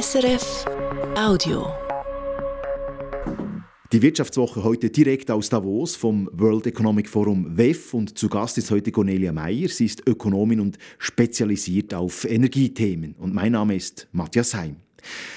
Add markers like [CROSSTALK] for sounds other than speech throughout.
SRF Audio. Die Wirtschaftswoche heute direkt aus Davos vom World Economic Forum WEF und zu Gast ist heute Cornelia Meyer. Sie ist Ökonomin und spezialisiert auf Energiethemen. Und mein Name ist Matthias Heim.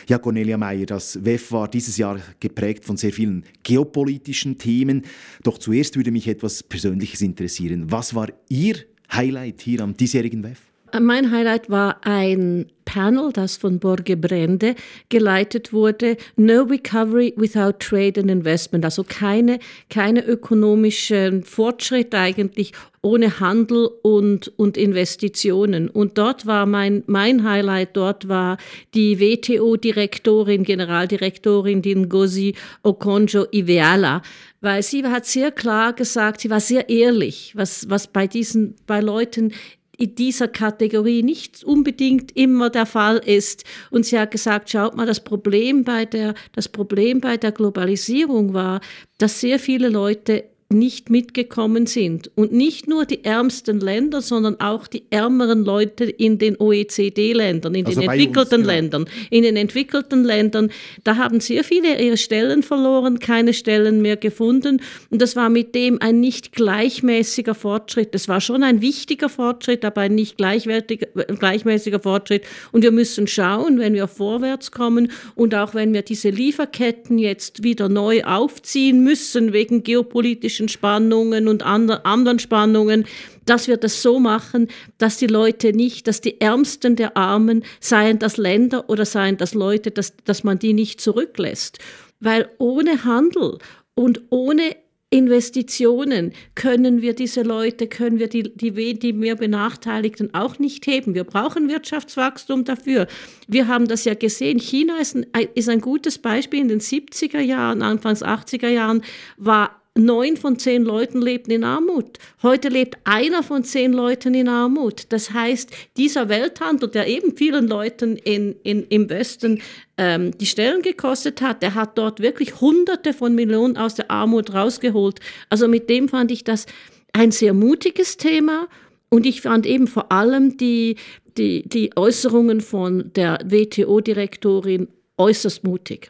Ja, Cornelia Meyer, das WEF war dieses Jahr geprägt von sehr vielen geopolitischen Themen. Doch zuerst würde mich etwas Persönliches interessieren. Was war Ihr Highlight hier am diesjährigen WEF? Mein Highlight war ein Panel, das von Borge Brende geleitet wurde. No Recovery without Trade and Investment. Also keine, keine ökonomischen Fortschritt eigentlich ohne Handel und, und Investitionen. Und dort war mein, mein Highlight, dort war die WTO-Direktorin, Generaldirektorin, die Ngozi Okonjo-Iweala, weil sie hat sehr klar gesagt, sie war sehr ehrlich, was, was bei diesen, bei Leuten in dieser Kategorie nicht unbedingt immer der Fall ist. Und sie hat gesagt, schaut mal, das Problem bei der, das Problem bei der Globalisierung war, dass sehr viele Leute nicht mitgekommen sind. Und nicht nur die ärmsten Länder, sondern auch die ärmeren Leute in den OECD-Ländern, in also den entwickelten uns, genau. Ländern. In den entwickelten Ländern, da haben sehr viele ihre Stellen verloren, keine Stellen mehr gefunden. Und das war mit dem ein nicht gleichmäßiger Fortschritt. Das war schon ein wichtiger Fortschritt, aber ein nicht gleichmäßiger Fortschritt. Und wir müssen schauen, wenn wir vorwärts kommen und auch wenn wir diese Lieferketten jetzt wieder neu aufziehen müssen wegen geopolitischen politischen Spannungen und anderen Spannungen, dass wir das so machen, dass die Leute nicht, dass die Ärmsten der Armen, seien das Länder oder seien das Leute, dass, dass man die nicht zurücklässt. Weil ohne Handel und ohne Investitionen können wir diese Leute, können wir die, die, die mehr Benachteiligten auch nicht heben. Wir brauchen Wirtschaftswachstum dafür. Wir haben das ja gesehen. China ist ein, ist ein gutes Beispiel. In den 70er Jahren, Anfangs 80er Jahren war neun von zehn Leuten lebten in Armut. Heute lebt einer von zehn Leuten in Armut. Das heißt, dieser Welthandel, der eben vielen Leuten in, in, im Westen ähm, die Stellen gekostet hat, der hat dort wirklich Hunderte von Millionen aus der Armut rausgeholt. Also mit dem fand ich das ein sehr mutiges Thema. Und ich fand eben vor allem die, die, die Äußerungen von der WTO-Direktorin äußerst mutig.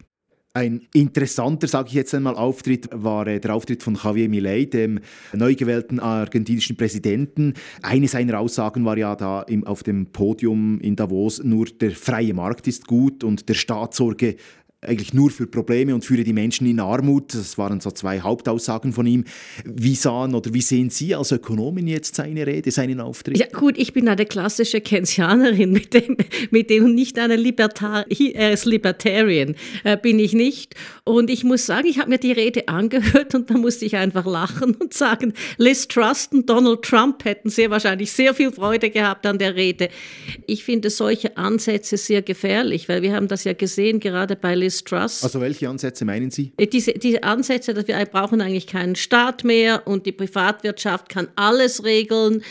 Ein interessanter, sage ich jetzt einmal, Auftritt war äh, der Auftritt von Javier Milei, dem neu gewählten argentinischen Präsidenten. Eine seiner Aussagen war ja da im, auf dem Podium in Davos, nur der freie Markt ist gut und der Staat sorge eigentlich nur für Probleme und führe die Menschen in Armut. Das waren so zwei Hauptaussagen von ihm. Wie sahen oder wie sehen Sie als Ökonomin jetzt seine Rede, seinen Auftritt? Ja gut, ich bin eine klassische Keynesianerin, mit dem, mit dem nicht eine Libertar er ist Libertarian, äh, bin ich nicht. Und ich muss sagen, ich habe mir die Rede angehört und da musste ich einfach lachen und sagen, Liz Truss und Donald Trump hätten sehr wahrscheinlich sehr viel Freude gehabt an der Rede. Ich finde solche Ansätze sehr gefährlich, weil wir haben das ja gesehen, gerade bei Liz Liz Truss. Also welche Ansätze meinen Sie? Äh, diese, diese Ansätze, dass wir brauchen eigentlich keinen Staat mehr und die Privatwirtschaft kann alles regeln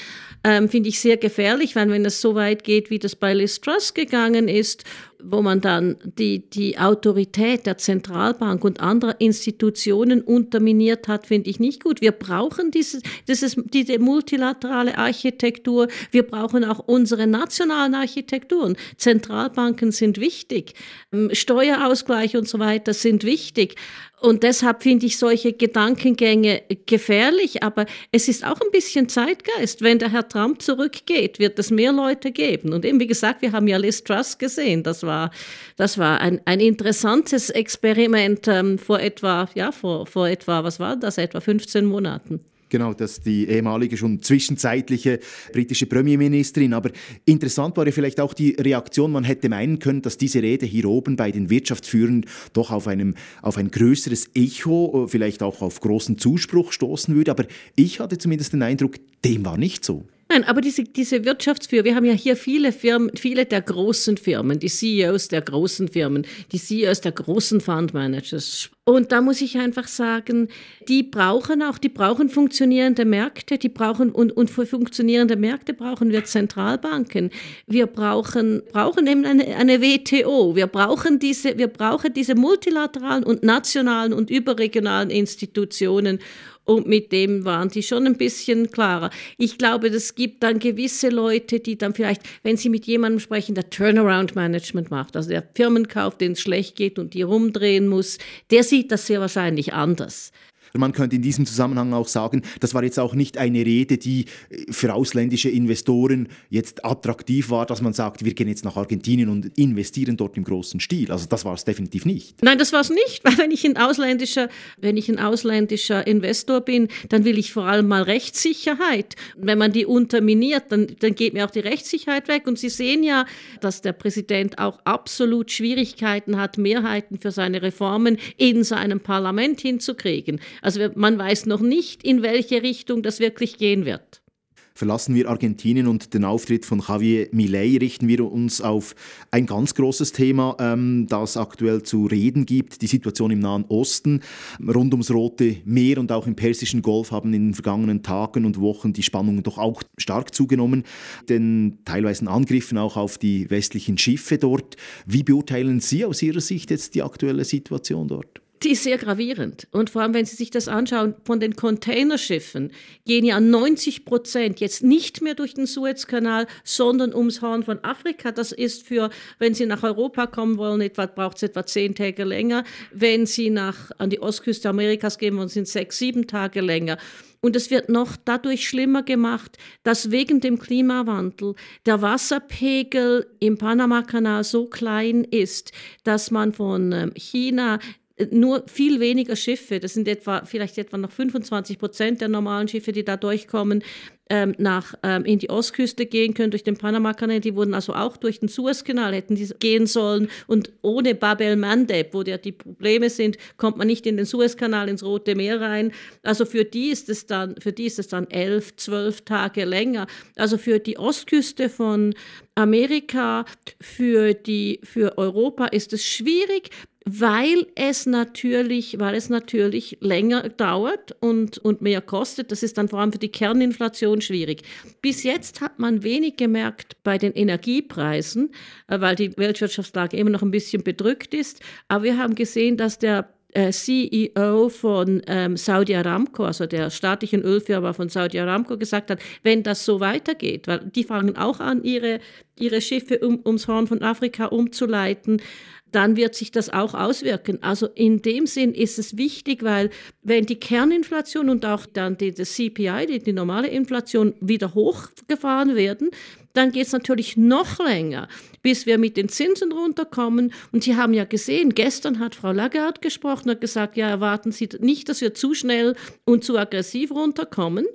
ähm, finde ich sehr gefährlich, weil wenn es so weit geht, wie das bei Liz Truss gegangen ist, wo man dann die, die Autorität der Zentralbank und anderer Institutionen unterminiert hat, finde ich nicht gut. Wir brauchen dieses, dieses, diese multilaterale Architektur. Wir brauchen auch unsere nationalen Architekturen. Zentralbanken sind wichtig. Ähm, Steuerausgleich und so weiter sind wichtig. Und deshalb finde ich solche Gedankengänge gefährlich, aber es ist auch ein bisschen Zeitgeist. Wenn der Herr Trump zurückgeht, wird es mehr Leute geben. Und eben, wie gesagt, wir haben ja Liz Truss gesehen. Das war, das war ein, ein interessantes Experiment ähm, vor etwa, ja, vor, vor etwa, was war das, etwa 15 Monaten. Genau, das ist die ehemalige, schon zwischenzeitliche britische Premierministerin. Aber interessant war ja vielleicht auch die Reaktion. Man hätte meinen können, dass diese Rede hier oben bei den Wirtschaftsführern doch auf, einem, auf ein größeres Echo, vielleicht auch auf großen Zuspruch stoßen würde. Aber ich hatte zumindest den Eindruck, dem war nicht so. Nein, aber diese, diese Wirtschaftsführer, wir haben ja hier viele Firmen, viele der großen Firmen, die CEOs der großen Firmen, die CEOs der großen Fundmanagers, Und da muss ich einfach sagen, die brauchen auch, die brauchen funktionierende Märkte, die brauchen und, und für funktionierende Märkte brauchen wir Zentralbanken. Wir brauchen, brauchen eben eine, eine WTO. Wir brauchen diese, wir brauchen diese multilateralen und nationalen und überregionalen Institutionen und mit dem waren die schon ein bisschen klarer. Ich glaube, es gibt dann gewisse Leute, die dann vielleicht, wenn sie mit jemandem sprechen, der Turnaround-Management macht, also der Firmen kauft, denen es schlecht geht und die rumdrehen muss, der sieht das sehr wahrscheinlich anders. Man könnte in diesem Zusammenhang auch sagen, das war jetzt auch nicht eine Rede, die äh, für ausländische Investoren jetzt attraktiv war, dass man sagt, wir gehen jetzt nach Argentinien und investieren dort im großen Stil. Also das war es definitiv nicht. Nein, das war es nicht, [LAUGHS] weil wenn ich ein ausländischer, wenn ich ein ausländischer Investor bin, dann will ich vor allem mal Rechtssicherheit. Wenn man die unterminiert, dann, dann geht mir auch die Rechtssicherheit weg. Und Sie sehen ja, dass der Präsident auch absolut Schwierigkeiten hat, Mehrheiten für seine Reformen in seinem Parlament hinzukriegen. Also man weiß noch nicht, in welche Richtung das wirklich gehen wird. Verlassen wir Argentinien und den Auftritt von Javier Milei, richten wir uns auf ein ganz großes Thema, ähm, das aktuell zu reden gibt, die Situation im Nahen Osten. Rund ums Rote Meer und auch im Persischen Golf haben in den vergangenen Tagen und Wochen die Spannungen doch auch stark zugenommen, den teilweise Angriffen auch auf die westlichen Schiffe dort. Wie beurteilen Sie aus Ihrer Sicht jetzt die aktuelle Situation dort? Die ist sehr gravierend. Und vor allem, wenn Sie sich das anschauen, von den Containerschiffen gehen ja 90 Prozent jetzt nicht mehr durch den Suezkanal, sondern ums Horn von Afrika. Das ist für, wenn Sie nach Europa kommen wollen, braucht es etwa zehn Tage länger. Wenn Sie nach, an die Ostküste Amerikas gehen wollen, sind es sechs, sieben Tage länger. Und es wird noch dadurch schlimmer gemacht, dass wegen dem Klimawandel der Wasserpegel im Panamakanal so klein ist, dass man von ähm, China nur viel weniger Schiffe, das sind etwa vielleicht etwa noch 25 Prozent der normalen Schiffe, die da durchkommen, ähm, nach, ähm, in die Ostküste gehen können durch den Panamakanal. Die wurden also auch durch den Suezkanal hätten die gehen sollen. Und ohne Bab el Mandeb, wo ja die Probleme sind, kommt man nicht in den Suezkanal ins Rote Meer rein. Also für die ist es dann, für die ist es dann elf, zwölf Tage länger. Also für die Ostküste von Amerika, für die, für Europa ist es schwierig weil es natürlich, weil es natürlich länger dauert und, und mehr kostet. Das ist dann vor allem für die Kerninflation schwierig. Bis jetzt hat man wenig gemerkt bei den Energiepreisen, äh, weil die Weltwirtschaftslage immer noch ein bisschen bedrückt ist. Aber wir haben gesehen, dass der äh, CEO von ähm, Saudi Aramco, also der staatlichen Ölfirma von Saudi Aramco, gesagt hat, wenn das so weitergeht, weil die fangen auch an, ihre, ihre Schiffe um, ums Horn von Afrika umzuleiten, dann wird sich das auch auswirken. Also in dem Sinn ist es wichtig, weil wenn die Kerninflation und auch dann die, die CPI, die, die normale Inflation wieder hochgefahren werden, dann geht es natürlich noch länger, bis wir mit den Zinsen runterkommen. Und Sie haben ja gesehen, gestern hat Frau Lagarde gesprochen und gesagt, ja, erwarten Sie nicht, dass wir zu schnell und zu aggressiv runterkommen.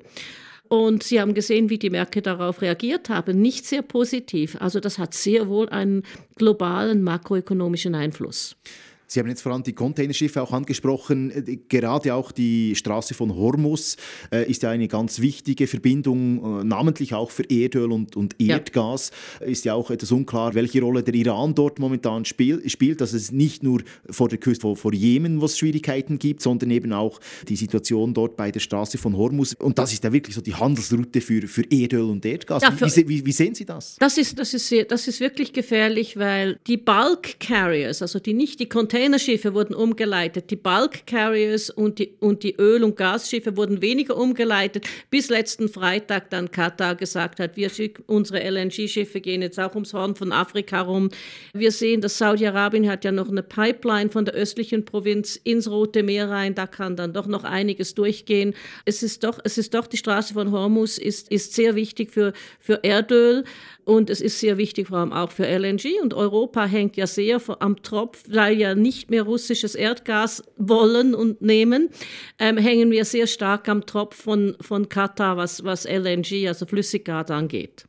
Und Sie haben gesehen, wie die Märkte darauf reagiert haben. Nicht sehr positiv. Also das hat sehr wohl einen globalen makroökonomischen Einfluss. Sie haben jetzt vor allem die Containerschiffe auch angesprochen. Äh, gerade auch die Straße von Hormus äh, ist ja eine ganz wichtige Verbindung, äh, namentlich auch für Erdöl und, und Erdgas. Ja. Ist ja auch etwas unklar, welche Rolle der Iran dort momentan spiel, spielt. Dass es nicht nur vor der Küste vor, vor Jemen, wo es Schwierigkeiten gibt, sondern eben auch die Situation dort bei der Straße von Hormus. Und das ist ja wirklich so die Handelsroute für, für Erdöl und Erdgas. Ja, wie, wie, wie, sehen Sie das? Das ist, das, ist das ist wirklich gefährlich, weil die Bulk Carriers, also die nicht die Container Containerschiffe wurden umgeleitet, die Bulk Carriers und die, und die Öl- und Gasschiffe wurden weniger umgeleitet, bis letzten Freitag dann Katar gesagt hat, wir schicken unsere LNG-Schiffe gehen jetzt auch ums Horn von Afrika rum. Wir sehen, dass Saudi-Arabien hat ja noch eine Pipeline von der östlichen Provinz ins Rote Meer rein, da kann dann doch noch einiges durchgehen. Es ist doch, es ist doch die Straße von Hormuz ist, ist sehr wichtig für, für Erdöl. Und es ist sehr wichtig, vor allem auch für LNG. Und Europa hängt ja sehr am Tropf, weil ja nicht mehr russisches Erdgas wollen und nehmen, ähm, hängen wir sehr stark am Tropf von, von Katar, was, was LNG, also Flüssiggas angeht.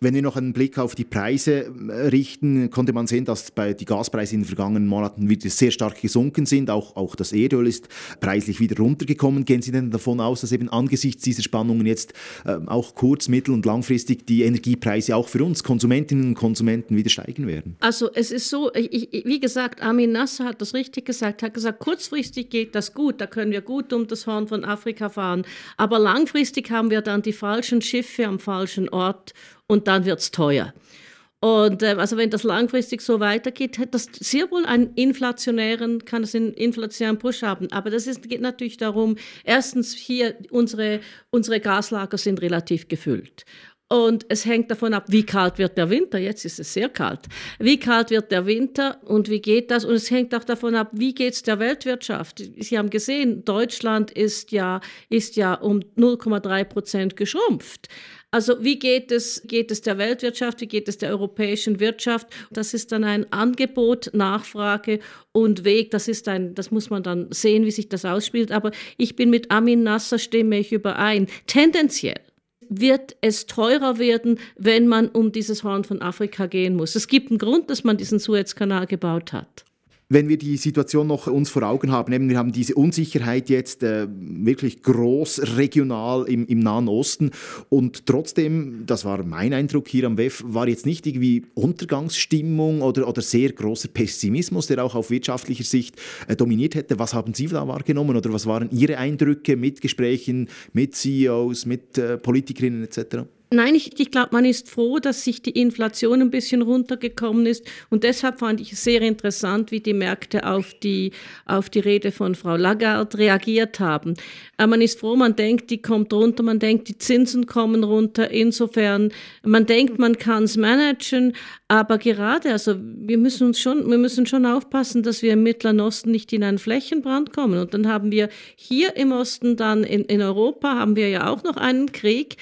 Wenn wir noch einen Blick auf die Preise äh, richten, konnte man sehen, dass bei die Gaspreise in den vergangenen Monaten wieder sehr stark gesunken sind. Auch, auch das Erdöl ist preislich wieder runtergekommen. Gehen Sie denn davon aus, dass eben angesichts dieser Spannungen jetzt äh, auch kurz-, mittel- und langfristig die Energiepreise auch für uns Konsumentinnen und Konsumenten wieder steigen werden? Also es ist so, ich, wie gesagt, Armin Nasser hat das richtig gesagt, hat gesagt, kurzfristig geht das gut, da können wir gut um das Horn von Afrika fahren, aber langfristig haben wir dann die falschen Schiffe am falschen Ort und dann wird es teuer. Und äh, also wenn das langfristig so weitergeht, hat das sehr wohl einen inflationären, kann es einen inflationären Push haben. Aber das ist, geht natürlich darum, erstens hier unsere, unsere Gaslager sind relativ gefüllt. Und es hängt davon ab, wie kalt wird der Winter. Jetzt ist es sehr kalt. Wie kalt wird der Winter und wie geht das? Und es hängt auch davon ab, wie geht es der Weltwirtschaft. Sie haben gesehen, Deutschland ist ja, ist ja um 0,3 Prozent geschrumpft. Also wie geht es, geht es der Weltwirtschaft, wie geht es der europäischen Wirtschaft? Das ist dann ein Angebot, Nachfrage und Weg. Das ist ein, das muss man dann sehen, wie sich das ausspielt. Aber ich bin mit Amin Nasser stimme ich überein. Tendenziell wird es teurer werden, wenn man um dieses Horn von Afrika gehen muss. Es gibt einen Grund, dass man diesen Suezkanal gebaut hat wenn wir die Situation noch uns vor Augen haben, eben, wir haben diese Unsicherheit jetzt äh, wirklich groß regional im, im Nahen Osten und trotzdem, das war mein Eindruck hier am WEF, war jetzt nicht irgendwie Untergangsstimmung oder, oder sehr großer Pessimismus, der auch auf wirtschaftlicher Sicht äh, dominiert hätte. Was haben Sie da wahrgenommen oder was waren Ihre Eindrücke mit Gesprächen mit CEOs, mit äh, Politikerinnen etc.? Nein, ich, ich glaube, man ist froh, dass sich die Inflation ein bisschen runtergekommen ist. Und deshalb fand ich es sehr interessant, wie die Märkte auf die, auf die Rede von Frau Lagarde reagiert haben. Aber man ist froh, man denkt, die kommt runter, man denkt, die Zinsen kommen runter. Insofern, man denkt, man kann es managen. Aber gerade, also wir müssen uns schon, wir müssen schon aufpassen, dass wir im Mittleren Osten nicht in einen Flächenbrand kommen. Und dann haben wir hier im Osten dann in, in Europa haben wir ja auch noch einen Krieg.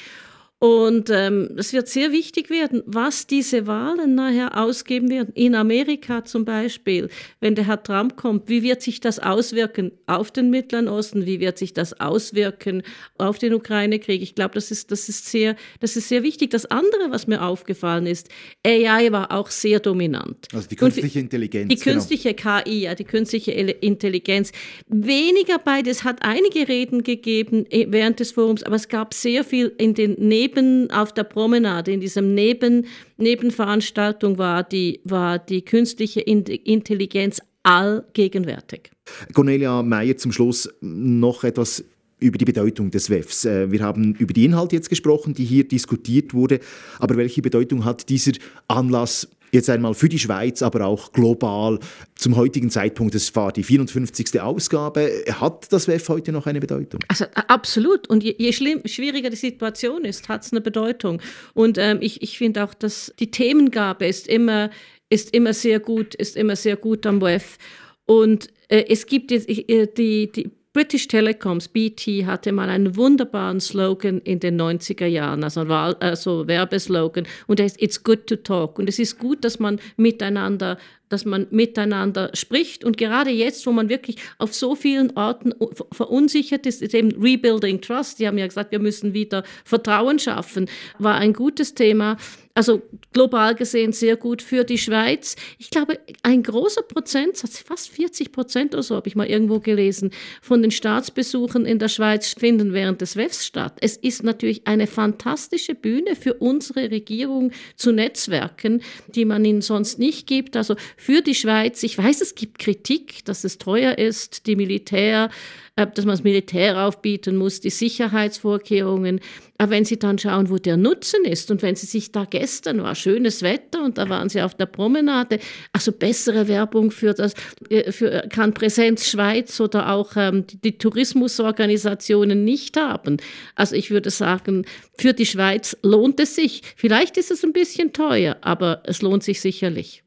Und ähm, es wird sehr wichtig werden, was diese Wahlen nachher ausgeben werden. In Amerika zum Beispiel, wenn der Herr Trump kommt, wie wird sich das auswirken auf den Mittleren Osten? Wie wird sich das auswirken auf den Ukraine-Krieg? Ich glaube, das ist, das, ist sehr, das ist sehr wichtig. Das andere, was mir aufgefallen ist, AI war auch sehr dominant. Also die künstliche Intelligenz. Die genau. künstliche genau. KI, ja, die künstliche Intelligenz. Weniger beides hat einige Reden gegeben äh, während des Forums, aber es gab sehr viel in den Neben neben auf der Promenade, in diesem Neben, Nebenveranstaltung war die, war die künstliche Intelligenz allgegenwärtig. Cornelia Meyer zum Schluss noch etwas über die Bedeutung des WEFs. Äh, wir haben über die Inhalte jetzt gesprochen, die hier diskutiert wurde, aber welche Bedeutung hat dieser Anlass jetzt einmal für die Schweiz, aber auch global zum heutigen Zeitpunkt, es war die 54. Ausgabe, hat das WEF heute noch eine Bedeutung? Also absolut. Und je, je schlimm, schwieriger die Situation ist, hat es eine Bedeutung. Und ähm, ich, ich finde auch, dass die Themengabe ist immer, ist immer sehr gut, ist immer sehr gut am WEF. Und äh, es gibt jetzt äh, die, die British Telecoms, BT, hatte mal einen wunderbaren Slogan in den 90er Jahren, also, also Werbeslogan, und der ist It's good to talk. Und es ist gut, dass man miteinander dass man miteinander spricht. Und gerade jetzt, wo man wirklich auf so vielen Orten verunsichert ist, ist eben Rebuilding Trust. Die haben ja gesagt, wir müssen wieder Vertrauen schaffen, war ein gutes Thema. Also global gesehen sehr gut für die Schweiz. Ich glaube, ein großer Prozentsatz, fast 40 Prozent oder so, habe ich mal irgendwo gelesen, von den Staatsbesuchen in der Schweiz finden während des WEFs statt. Es ist natürlich eine fantastische Bühne für unsere Regierung zu Netzwerken, die man ihnen sonst nicht gibt. Also für die Schweiz. Ich weiß, es gibt Kritik, dass es teuer ist, die Militär, äh, dass man das Militär aufbieten muss, die Sicherheitsvorkehrungen. Aber wenn Sie dann schauen, wo der Nutzen ist und wenn Sie sich da gestern war schönes Wetter und da waren Sie auf der Promenade, also bessere Werbung für das, äh, für, kann Präsenz Schweiz oder auch ähm, die, die Tourismusorganisationen nicht haben. Also ich würde sagen, für die Schweiz lohnt es sich. Vielleicht ist es ein bisschen teuer, aber es lohnt sich sicherlich.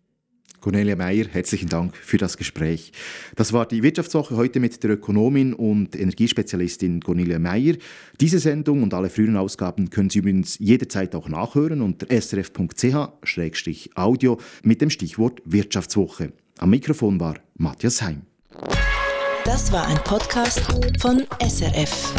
Cornelia Meyer, herzlichen Dank für das Gespräch. Das war die Wirtschaftswoche heute mit der Ökonomin und Energiespezialistin Cornelia Meyer. Diese Sendung und alle früheren Ausgaben können Sie übrigens jederzeit auch nachhören unter srf.ch-audio mit dem Stichwort Wirtschaftswoche. Am Mikrofon war Matthias Heim. Das war ein Podcast von SRF.